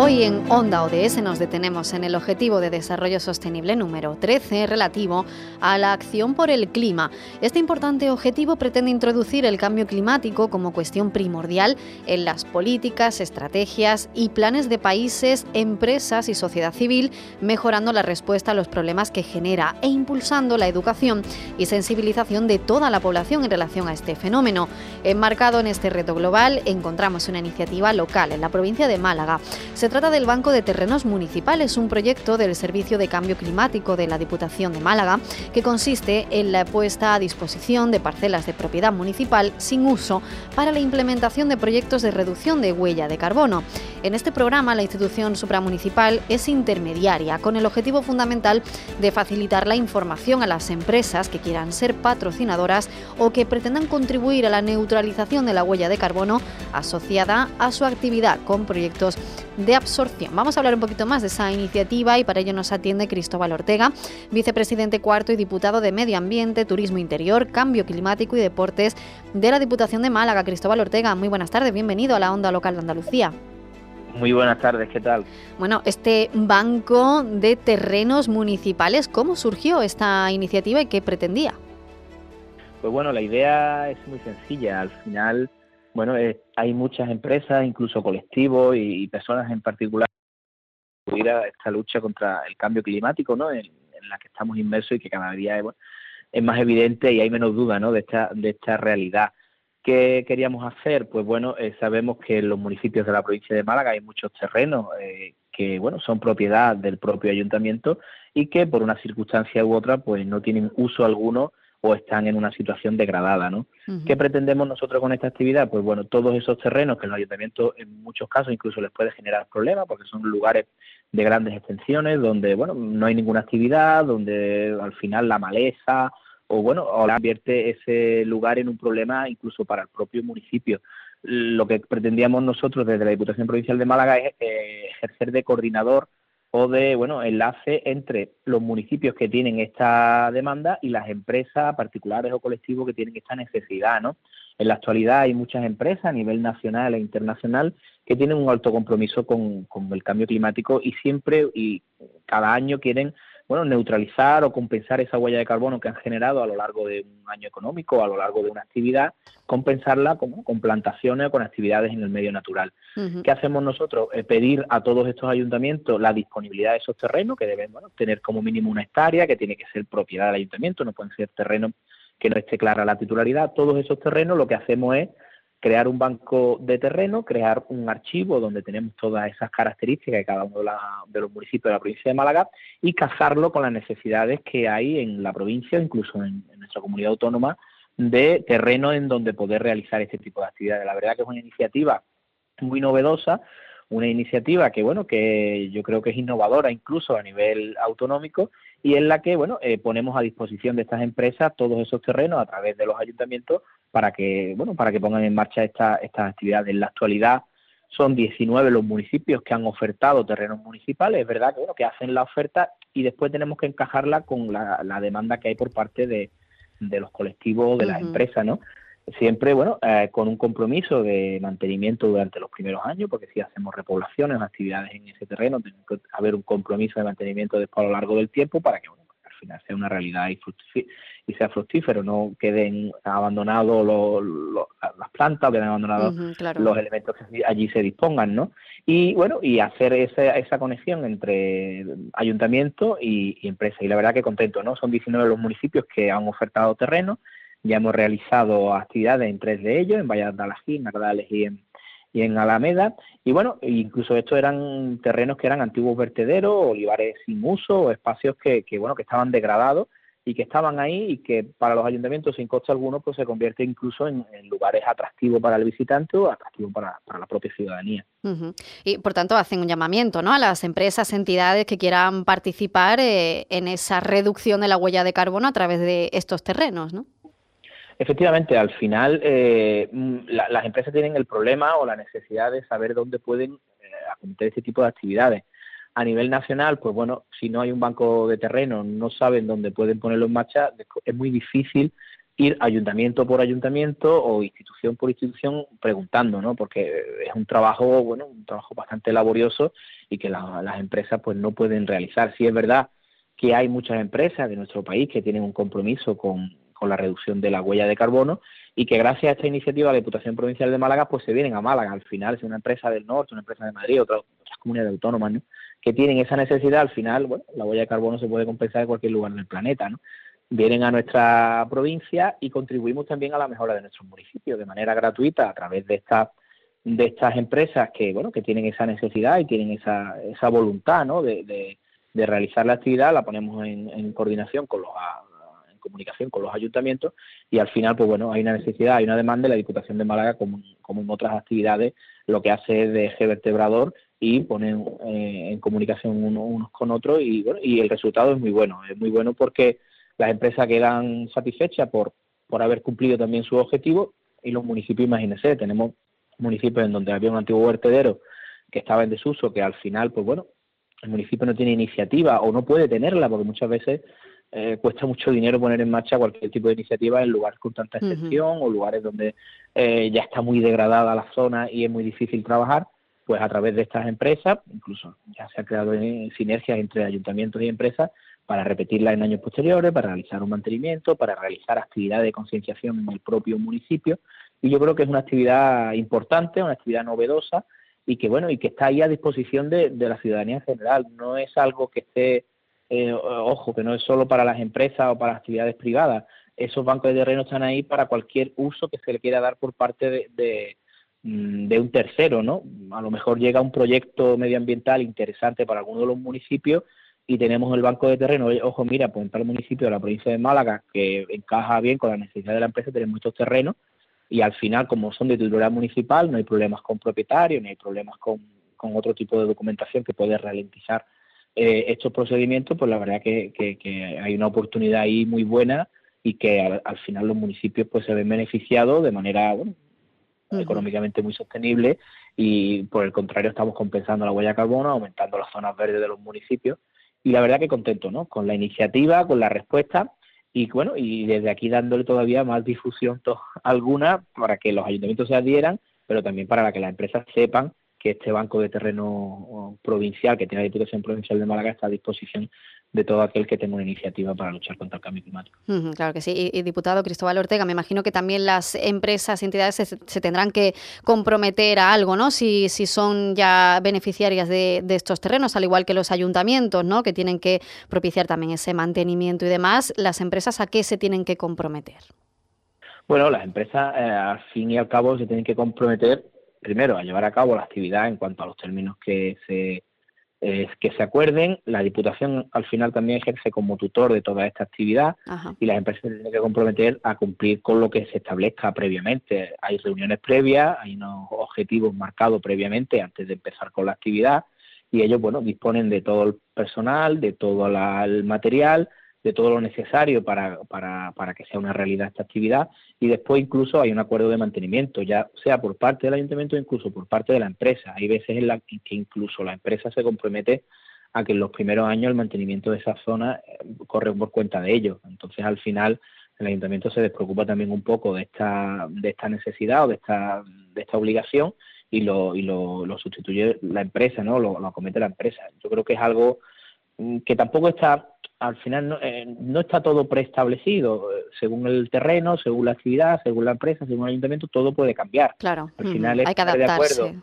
Hoy en Onda ODS nos detenemos en el Objetivo de Desarrollo Sostenible número 13 relativo a la acción por el clima. Este importante objetivo pretende introducir el cambio climático como cuestión primordial en las políticas, estrategias y planes de países, empresas y sociedad civil, mejorando la respuesta a los problemas que genera e impulsando la educación y sensibilización de toda la población en relación a este fenómeno. Enmarcado en este reto global, encontramos una iniciativa local en la provincia de Málaga. Trata del Banco de Terrenos Municipales, un proyecto del Servicio de Cambio Climático de la Diputación de Málaga que consiste en la puesta a disposición de parcelas de propiedad municipal sin uso para la implementación de proyectos de reducción de huella de carbono. En este programa, la institución supramunicipal es intermediaria con el objetivo fundamental de facilitar la información a las empresas que quieran ser patrocinadoras o que pretendan contribuir a la neutralización de la huella de carbono asociada a su actividad con proyectos de absorción. Vamos a hablar un poquito más de esa iniciativa y para ello nos atiende Cristóbal Ortega, vicepresidente cuarto y diputado de Medio Ambiente, Turismo Interior, Cambio Climático y Deportes de la Diputación de Málaga. Cristóbal Ortega, muy buenas tardes, bienvenido a la Onda Local de Andalucía. Muy buenas tardes, ¿qué tal? Bueno, este banco de terrenos municipales, ¿cómo surgió esta iniciativa y qué pretendía? Pues bueno, la idea es muy sencilla. Al final, bueno, eh, hay muchas empresas, incluso colectivos y, personas en particular, que a esta lucha contra el cambio climático, ¿no? En, en la que estamos inmersos y que cada día es, bueno, es más evidente y hay menos duda, ¿no? De esta, de esta realidad. ¿Qué queríamos hacer? Pues bueno, eh, sabemos que en los municipios de la provincia de Málaga hay muchos terrenos eh, que, bueno, son propiedad del propio ayuntamiento y que por una circunstancia u otra, pues no tienen uso alguno o están en una situación degradada, ¿no? ¿Qué pretendemos nosotros con esta actividad? Pues bueno, todos esos terrenos que los ayuntamientos en muchos casos incluso les puede generar problemas porque son lugares de grandes extensiones donde, bueno, no hay ninguna actividad, donde al final la maleza o bueno, o la convierte ese lugar en un problema incluso para el propio municipio. Lo que pretendíamos nosotros desde la Diputación Provincial de Málaga es eh, ejercer de coordinador o de bueno enlace entre los municipios que tienen esta demanda y las empresas particulares o colectivos que tienen esta necesidad, ¿no? En la actualidad hay muchas empresas a nivel nacional e internacional que tienen un alto compromiso con, con el cambio climático y siempre y cada año quieren bueno, neutralizar o compensar esa huella de carbono que han generado a lo largo de un año económico, a lo largo de una actividad, compensarla con, con plantaciones o con actividades en el medio natural. ¿Qué hacemos nosotros? Eh, pedir a todos estos ayuntamientos la disponibilidad de esos terrenos, que deben bueno, tener como mínimo una hectárea, que tiene que ser propiedad del ayuntamiento, no pueden ser terrenos que no esté clara la titularidad. Todos esos terrenos lo que hacemos es crear un banco de terreno, crear un archivo donde tenemos todas esas características de cada uno de, los municipios de la provincia de Málaga y casarlo con las necesidades que hay en la provincia, incluso en, en nuestra comunidad autónoma, de terreno en donde poder realizar este tipo de actividades. La verdad que es una iniciativa muy novedosa, una iniciativa que bueno que yo creo que es innovadora incluso a nivel autonómico y en la que bueno eh, ponemos a disposición de estas empresas todos esos terrenos a través de los ayuntamientos para que bueno para que pongan en marcha esta- estas actividades. En la actualidad son 19 los municipios que han ofertado terrenos municipales, es verdad que bueno que hacen la oferta y después tenemos que encajarla con la, la demanda que hay por parte de, de los colectivos de las empresas, ¿no? Siempre, bueno, eh, con un compromiso de mantenimiento durante los primeros años, porque si hacemos repoblaciones, actividades en ese terreno, tiene que haber un compromiso de mantenimiento después a lo largo del tiempo para que, bueno, final sea una realidad y, y sea fructífero, no queden abandonados los- los- las plantas, o queden abandonados claro. los elementos que allí se dispongan, ¿no? Y bueno, y hacer esa, esa conexión entre ayuntamiento y, y empresa. Y la verdad que contento, ¿no? Son 19 los municipios que han ofertado terreno, ya hemos realizado actividades en tres de ellos, en Valladolid, en Nardales y en, y en Alameda. Y bueno, incluso estos eran terrenos que eran antiguos vertederos, olivares sin uso, o espacios que, que bueno, que estaban degradados y que estaban ahí y que para los ayuntamientos sin coste alguno pues se convierte incluso en, lugares atractivos para el visitante o atractivos para, la propia ciudadanía. Y por tanto hacen un llamamiento ¿no? a las empresas, entidades que quieran participar eh, en esa reducción de la huella de carbono a través de estos terrenos, ¿no? Efectivamente, al final eh, mm, las empresas tienen el problema o la necesidad de saber dónde pueden eh, acometer este tipo de actividades. A nivel nacional, pues bueno, si no hay un banco de terreno, no saben dónde pueden ponerlo en marcha, es muy difícil ir ayuntamiento por ayuntamiento o institución por institución preguntando, ¿no? Porque es un trabajo, bueno, un trabajo bastante laborioso y que las empresas pues no pueden realizar. Sí es verdad que hay muchas empresas de nuestro país que tienen un compromiso con, con la reducción de la huella de carbono y que gracias a esta iniciativa de la Diputación Provincial de Málaga pues se vienen a Málaga. Al final es una empresa del norte, una empresa de Madrid, otras, otras comunidades autónomas ¿no? que tienen esa necesidad. Al final, bueno, la huella de carbono se puede compensar en cualquier lugar del planeta, ¿no? Vienen a nuestra provincia y contribuimos también a la mejora de nuestros municipios de manera gratuita a través de estas de estas empresas que bueno que tienen esa necesidad y tienen esa, esa voluntad ¿no? de, de, realizar la actividad la ponemos en, en coordinación con los comunicación con los ayuntamientos y al final, pues bueno, hay una necesidad, hay una demanda de la Diputación de Málaga, como, como en otras actividades, lo que hace es de eje vertebrador y ponen eh, en comunicación unos con otros y, bueno, y el resultado es muy bueno, es muy bueno porque las empresas quedan satisfechas por, por haber cumplido también su objetivo y los municipios, imagínense, tenemos municipios en donde había un antiguo vertedero que estaba en desuso, que al final, pues bueno, el municipio no tiene iniciativa o no puede tenerla, porque muchas veces eh, cuesta mucho dinero poner en marcha cualquier tipo de iniciativa en lugares con tanta extensión o lugares donde eh, ya está muy degradada la zona y es muy difícil trabajar, pues a través de estas empresas, incluso ya se ha creado sinergias entre ayuntamientos y empresas para repetirla en años posteriores, para realizar un mantenimiento, para realizar actividades de concienciación en el propio municipio. Y yo creo que es una actividad importante, una actividad novedosa y que bueno y que está ahí a disposición de, de la ciudadanía en general. No es algo que esté eh, ojo, que no es solo para las empresas o para actividades privadas, esos bancos de terreno están ahí para cualquier uso que se le quiera dar por parte de, mm, de, un tercero, ¿no? A lo mejor llega un proyecto medioambiental interesante para alguno de los municipios y tenemos el banco de terreno, ojo, mira, pues en tal municipio de la provincia de Málaga que encaja bien con la necesidad de la empresa, tenemos estos terrenos y al final, como son de titularidad municipal, no hay problemas con propietarios, ni hay problemas con, con otro tipo de documentación que puede ralentizar eh, estos procedimientos, pues la verdad que, que, hay una oportunidad ahí muy buena y que al, final los municipios pues se ven beneficiados de manera bueno, económicamente muy sostenible y por el contrario estamos compensando la huella de carbono, aumentando las zonas verdes de los municipios y la verdad que contento ¿no? con la iniciativa, con la respuesta y bueno, y desde aquí dándole todavía más difusión alguna para que los ayuntamientos se adhieran, pero también para que las empresas sepan que este banco de terreno provincial que tiene la Diputación Provincial de Málaga está a disposición de todo aquel que tenga una iniciativa para luchar contra el cambio climático. claro que sí. Y, diputado Cristóbal Ortega, me imagino que también las empresas y entidades se, tendrán que comprometer a algo, ¿no? Si, si son ya beneficiarias de, estos terrenos, al igual que los ayuntamientos, ¿no? Que tienen que propiciar también ese mantenimiento y demás. ¿Las empresas a qué se tienen que comprometer? Bueno, las empresas, eh, al fin y al cabo, se tienen que comprometer primero, a llevar a cabo la actividad en cuanto a los términos que se, eh, que se acuerden. La Diputación al final también ejerce como tutor de toda esta actividad y las empresas se tienen que comprometer a cumplir con lo que se establezca previamente. Hay reuniones previas, hay unos objetivos marcados previamente antes de empezar con la actividad y ellos, bueno, disponen de todo el personal, de todo el material, de todo lo necesario para, para, para que sea una realidad esta actividad y después incluso hay un acuerdo de mantenimiento, ya sea por parte del ayuntamiento o incluso por parte de la empresa. Hay veces en las que incluso la empresa se compromete a que en los primeros años el mantenimiento de esa zona eh, corre por cuenta de ellos. Entonces al final el ayuntamiento se despreocupa también un poco de esta, de esta necesidad o de esta, de esta obligación y lo, y lo, lo sustituye la empresa, ¿no? Lo, lo acomete la empresa. Yo creo que es algo mm, que tampoco está al final no, eh, no, está todo preestablecido. Según el terreno, según la actividad, según la empresa, según el ayuntamiento, todo puede cambiar. Claro. Al final hay que adaptarse.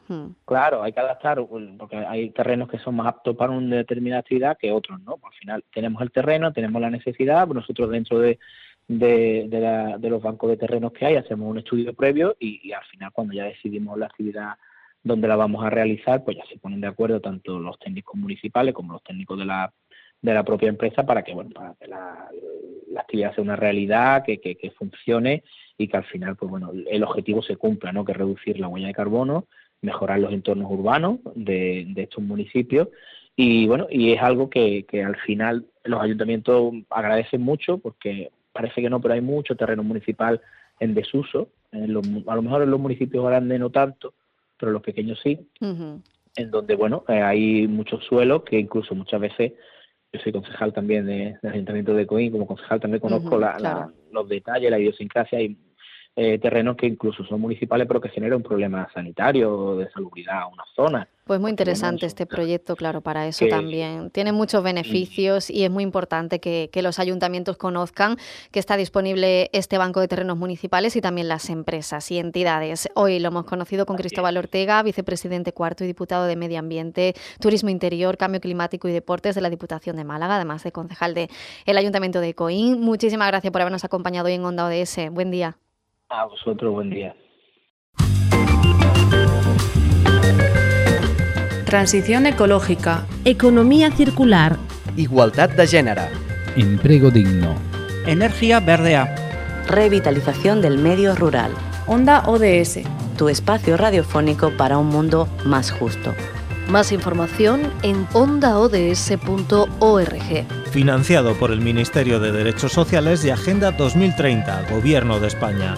Claro, hay que adaptar, porque hay terrenos que son más aptos para una determinada actividad que otros, ¿no? Al final tenemos el terreno, tenemos la necesidad, pues nosotros dentro de, de, de, los bancos de terrenos que hay hacemos un estudio previo y, y al final cuando ya decidimos la actividad donde la vamos a realizar, pues ya se ponen de acuerdo tanto los técnicos municipales como los técnicos de la, de la propia empresa para que, bueno, para que la, actividad sea una realidad, que, que, que, funcione y que al final, pues bueno, el objetivo se cumpla, ¿no? Que es reducir la huella de carbono, mejorar los entornos urbanos de, de estos municipios y bueno, y es algo que, que al final los ayuntamientos agradecen mucho porque parece que no, pero hay mucho terreno municipal en desuso. En los, a lo mejor en los municipios grandes no tanto, pero en los pequeños sí. En donde, bueno, eh, hay muchos suelos que incluso muchas veces, yo soy concejal también de, del Ayuntamiento de Coín, como concejal también conozco la, la, los detalles, la idiosincrasia y eh, terrenos que incluso son municipales pero que generan un problema sanitario de salubridad a una zona. Pues muy interesante este proyecto, claro, para eso también. Tiene muchos beneficios y es muy importante que, los ayuntamientos conozcan que está disponible este banco de terrenos municipales y también las empresas y entidades. Hoy lo hemos conocido con Cristóbal Ortega, vicepresidente cuarto y diputado de Medio Ambiente, Turismo Interior, Cambio Climático y Deportes de la Diputación de Málaga, además de concejal del el Ayuntamiento de Coín. Muchísimas gracias por habernos acompañado hoy en Onda ODS. Buen día. A vosotros, buen día. Transición ecológica. Economía circular. Igualdad de género. Empleo digno. Energía verdea. Revitalización del medio rural. Onda ODS. Tu espacio radiofónico para un mundo más justo. Más información en ondaods.org. Financiado por el Ministerio de Derechos Sociales y Agenda 2030, Gobierno de España.